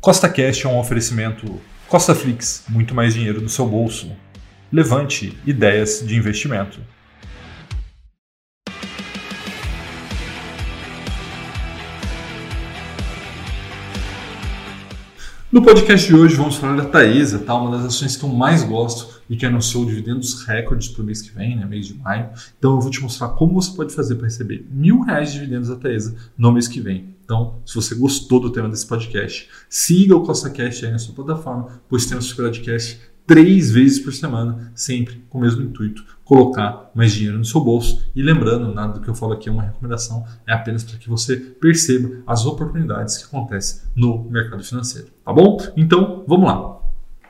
Costa Cash é um oferecimento Costa Flix, muito mais dinheiro no seu bolso. Levante ideias de investimento. No podcast de hoje vamos falar da Taesa, tá? uma das ações que eu mais gosto e que anunciou dividendos recordes para o mês que vem, né? mês de maio. Então eu vou te mostrar como você pode fazer para receber mil reais de dividendos da Taesa no mês que vem. Então, se você gostou do tema desse podcast, siga o Costa Cash aí na sua plataforma, pois temos esse podcast três vezes por semana, sempre com o mesmo intuito, colocar mais dinheiro no seu bolso. E lembrando, nada do que eu falo aqui é uma recomendação, é apenas para que você perceba as oportunidades que acontecem no mercado financeiro. Tá bom? Então, vamos lá.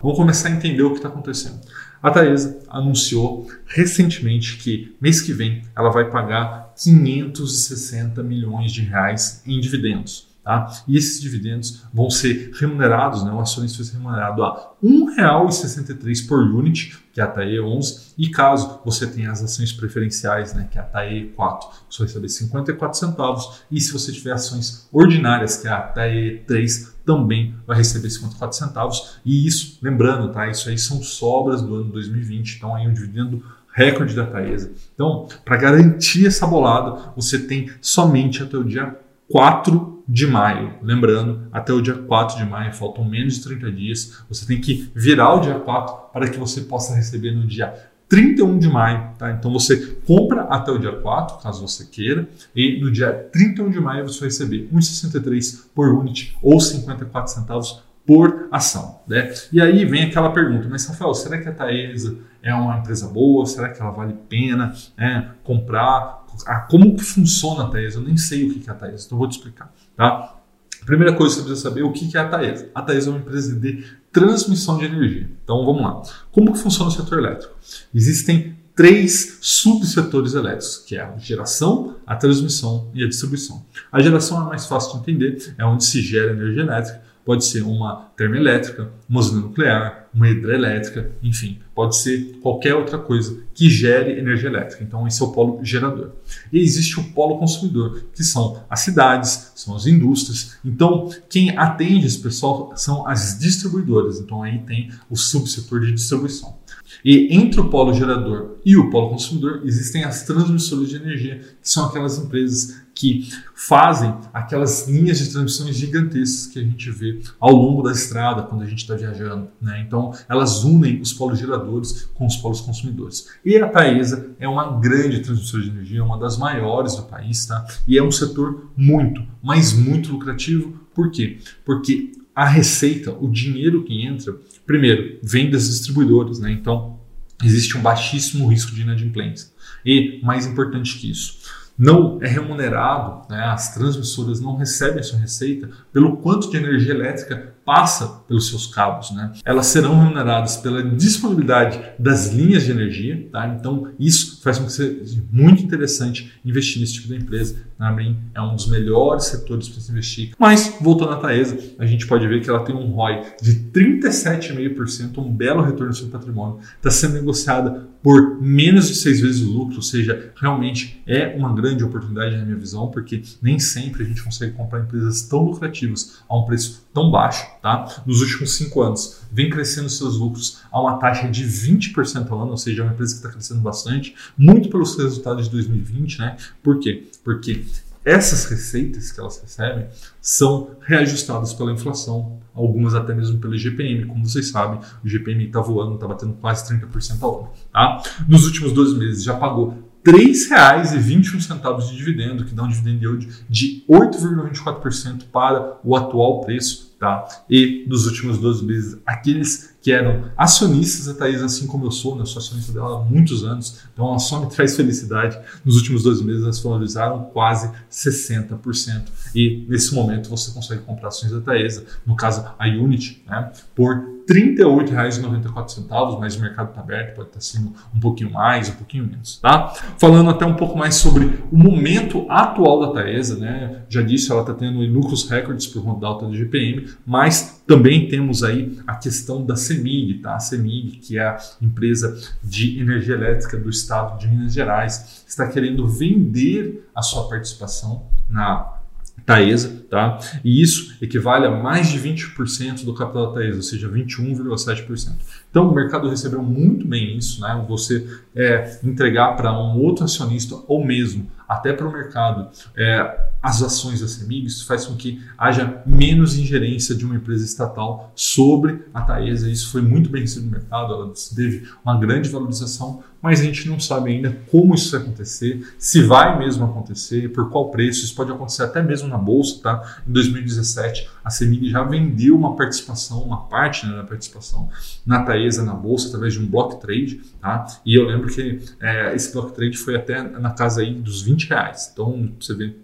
Vamos começar a entender o que está acontecendo. A Taesa anunciou recentemente que mês que vem ela vai pagar 560 milhões de reais em dividendos. Tá? E esses dividendos vão ser remunerados, né? o acionista vai ser remunerado a R$ 1,63 por unit, que é a TAE 11, e caso você tenha as ações preferenciais, né? que é a TAE 4, você vai receber 54 centavos, e se você tiver ações ordinárias, que é a TAE 3, também vai receber 54 centavos, e isso, lembrando, tá? isso aí são sobras do ano 2020, então aí um dividendo recorde da Taesa. Então, para garantir essa bolada, você tem somente até o dia 4 de maio. Lembrando, até o dia 4 de maio, faltam menos de 30 dias. Você tem que virar o dia 4 para que você possa receber no dia 31 de maio. Tá? Então você compra até o dia 4, caso você queira, e no dia 31 de maio você vai receber 1,63 por unit ou 54 centavos por ação. Né? E aí vem aquela pergunta, mas Rafael, será que a Taesa é uma empresa boa? Será que ela vale pena né, comprar? Ah, como que funciona a Taesa? Eu nem sei o que é a Taesa, então vou te explicar. Tá? Primeira coisa que você precisa saber é o que é a Taesa. A Taesa é uma empresa de transmissão de energia. Então vamos lá. Como que funciona o setor elétrico? Existem três subsetores elétricos, que é a geração, a transmissão e a distribuição. A geração é mais fácil de entender, é onde se gera energia elétrica pode ser uma termoelétrica, uma usina nuclear, uma hidrelétrica, enfim, pode ser qualquer outra coisa que gere energia elétrica. Então, esse é o polo gerador. E existe o polo consumidor, que são as cidades, são as indústrias. Então, quem atende esse pessoal são as distribuidoras. Então, aí tem o subsetor de distribuição. E entre o polo gerador e o polo consumidor existem as transmissoras de energia, que são aquelas empresas que fazem aquelas linhas de transmissões gigantescas que a gente vê ao longo da estrada quando a gente está viajando. Né? Então, elas unem os polos geradores com os polos consumidores. E a Taesa é uma grande transmissora de energia, uma das maiores do país, tá? e é um setor muito, mas muito lucrativo. Por quê? Porque a receita, o dinheiro que entra, primeiro, vem das distribuidoras, né? Então, existe um baixíssimo risco de inadimplência. E, mais importante que isso, não é remunerado, né, as transmissoras não recebem a sua receita pelo quanto de energia elétrica passa pelos seus cabos. Né? Elas serão remuneradas pela disponibilidade das linhas de energia. Tá? Então, isso faz com que seja muito interessante investir nesse tipo de empresa. Na mim, é um dos melhores setores para se investir. Mas, voltando à Taesa, a gente pode ver que ela tem um ROI de 37,5%, um belo retorno sobre patrimônio. Está sendo negociada por menos de seis vezes o lucro, ou seja, realmente é uma grande oportunidade na minha visão, porque nem sempre a gente consegue comprar empresas tão lucrativas a um preço tão baixo. Tá? Nos últimos cinco anos, vem crescendo seus lucros a uma taxa de 20% ao ano, ou seja, é uma empresa que está crescendo bastante, muito pelos resultados de 2020. Né? Por quê? Porque essas receitas que elas recebem são reajustadas pela inflação, algumas até mesmo pelo IGPM. Como vocês sabem, o IGPM está voando, está batendo quase 30% ao ano. Tá? Nos últimos 12 meses já pagou R$ 3,21 de dividendo, que dá um dividend yield de 8,24% para o atual preço Tá? E nos últimos 12 meses, aqueles que eram acionistas da Thaís, assim como eu sou, né? eu sou acionista dela há muitos anos, então ela só me traz felicidade. Nos últimos 12 meses, elas valorizaram quase 60%. E nesse momento você consegue comprar ações da Taesa, no caso a Unity, né? por R$ 38,94, mas o mercado está aberto, pode estar sendo um pouquinho mais, um pouquinho menos, tá? Falando até um pouco mais sobre o momento atual da Taesa, né? Já disse, ela está tendo lucros recordes por conta da alta do GPM, mas também temos aí a questão CEMIG, tá? A CEMIG, que é a empresa de energia elétrica do estado de Minas Gerais, está querendo vender a sua participação na Taesa, tá? E isso equivale a mais de 20% do capital da Taesa, ou seja, 21,7%. Então o mercado recebeu muito bem isso, né? Você é, entregar para um outro acionista ou mesmo até para o mercado é, as ações da CEMIG, isso faz com que haja menos ingerência de uma empresa estatal sobre a Taesa. Isso foi muito bem recebido no mercado, ela teve uma grande valorização, mas a gente não sabe ainda como isso vai acontecer, se vai mesmo acontecer, por qual preço. Isso pode acontecer até mesmo na bolsa, tá? Em 2017, a CEMIG já vendeu uma participação, uma parte né, da participação na Taesa na bolsa através de um block trade, tá? E eu lembro que é, esse block trade foi até na casa aí dos 20 reais. Então, você vê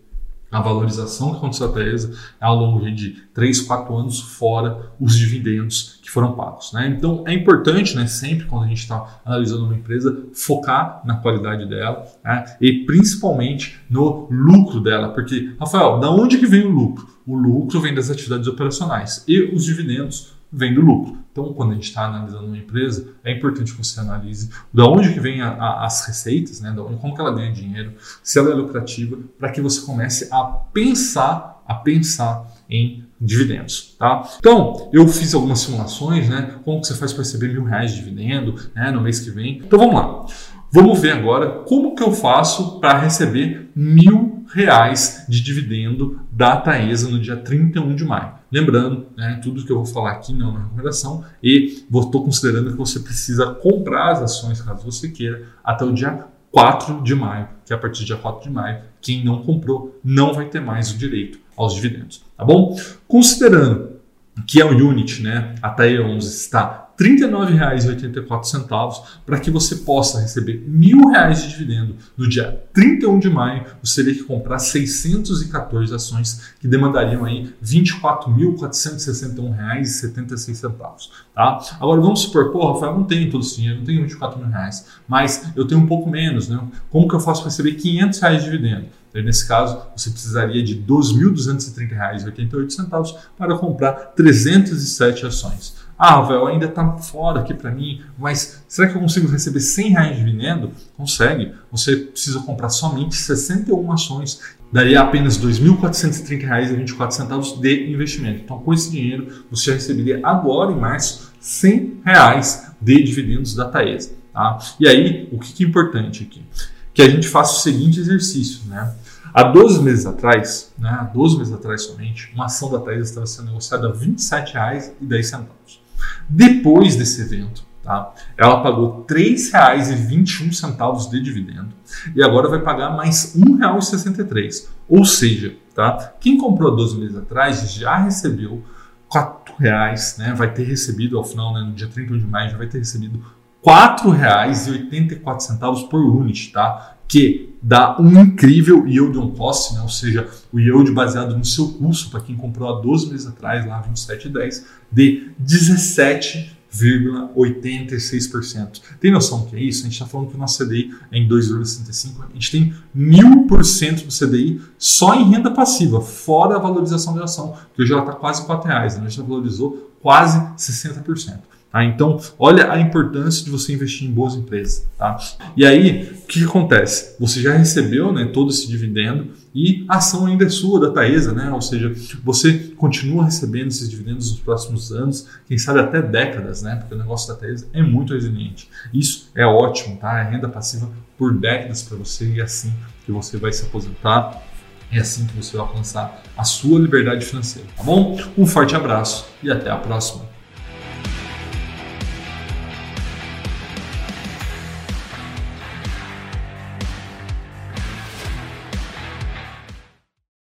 a valorização que aconteceu até Taesa é ao longo de 3, 4 anos, fora os dividendos que foram pagos. Né? Então é importante, né, sempre quando a gente está analisando uma empresa, focar na qualidade dela né, e principalmente no lucro dela. Porque, Rafael, da onde que vem o lucro? O lucro vem das atividades operacionais e os dividendos vêm do lucro. Então, quando a gente está analisando uma empresa, é importante que você analise de onde que vem a, a, as receitas, né, onde, como que ela ganha dinheiro, se ela é lucrativa, para que você comece a pensar, a pensar em dividendos, tá? Então, eu fiz algumas simulações, né? Como que você faz para receber mil reais de dividendo, né, no mês que vem? Então, vamos lá. Vamos ver agora como que eu faço para receber mil reais de dividendo da Taesa no dia 31 de maio. Lembrando, né, tudo que eu vou falar aqui não é uma recomendação e estou considerando que você precisa comprar as ações, caso você queira, até o dia 4 de maio, que a partir do dia 4 de maio, quem não comprou não vai ter mais o direito aos dividendos, tá bom? Considerando que é o Unit, né, a TAE 11 está R$ 39,84 para que você possa receber mil reais de dividendo no dia 31 de maio. Você teria que comprar 614 ações que demandariam aí R$ 24.461,76. Tá? Agora vamos supor, pô, Rafael, não tenho todo esse dinheiro, não tenho 24 mil reais, mas eu tenho um pouco menos, né? Como que eu faço para receber 500 reais de dividendo? Nesse caso, você precisaria de R$ 2.230,88 para comprar 307 ações. Ah, Rafael, ainda está fora aqui para mim, mas será que eu consigo receber 100 reais de dividendo? Consegue. Você precisa comprar somente 61 ações. Daria apenas R$ 2.430,24 de investimento. Então, com esse dinheiro, você receberia agora, em março, 100 reais de dividendos da Taesa. Tá? E aí, o que é importante aqui? Que a gente faça o seguinte exercício, né? Há 12 meses atrás, né, há 12 meses atrás somente, uma ação da Taesa estava sendo negociada a R$ 27,10. Depois desse evento, tá, ela pagou R$ 3,21 de dividendo e agora vai pagar mais R$ 1,63. Ou seja, tá, quem comprou 12 meses atrás já recebeu R$ 4,00, né, vai ter recebido ao final, né, no dia 31 de maio, já vai ter recebido R$ 4,84 por unit, tá? que dá um incrível yield on cost, né? ou seja, o yield baseado no seu custo, para quem comprou há 12 meses atrás, lá 27,10, de 17,86%. Tem noção do que é isso? A gente está falando que o nosso CDI é em 2,65%. A gente tem 1000% do CDI só em renda passiva, fora a valorização da ação, que hoje ela está quase R$ 4,00, né? a gente já valorizou quase 60%. Tá? Então, olha a importância de você investir em boas empresas. Tá? E aí, o que, acontece? Você já recebeu né, todo esse dividendo e a ação ainda é sua, da Taesa, né? ou seja, você continua recebendo esses dividendos nos próximos anos, quem sabe até décadas, né? porque o negócio da Taesa é muito resiliente. Isso é ótimo, tá? é renda passiva por décadas para você e é assim que você vai se aposentar é assim que você vai alcançar a sua liberdade financeira, tá bom? Um forte abraço e até a próxima.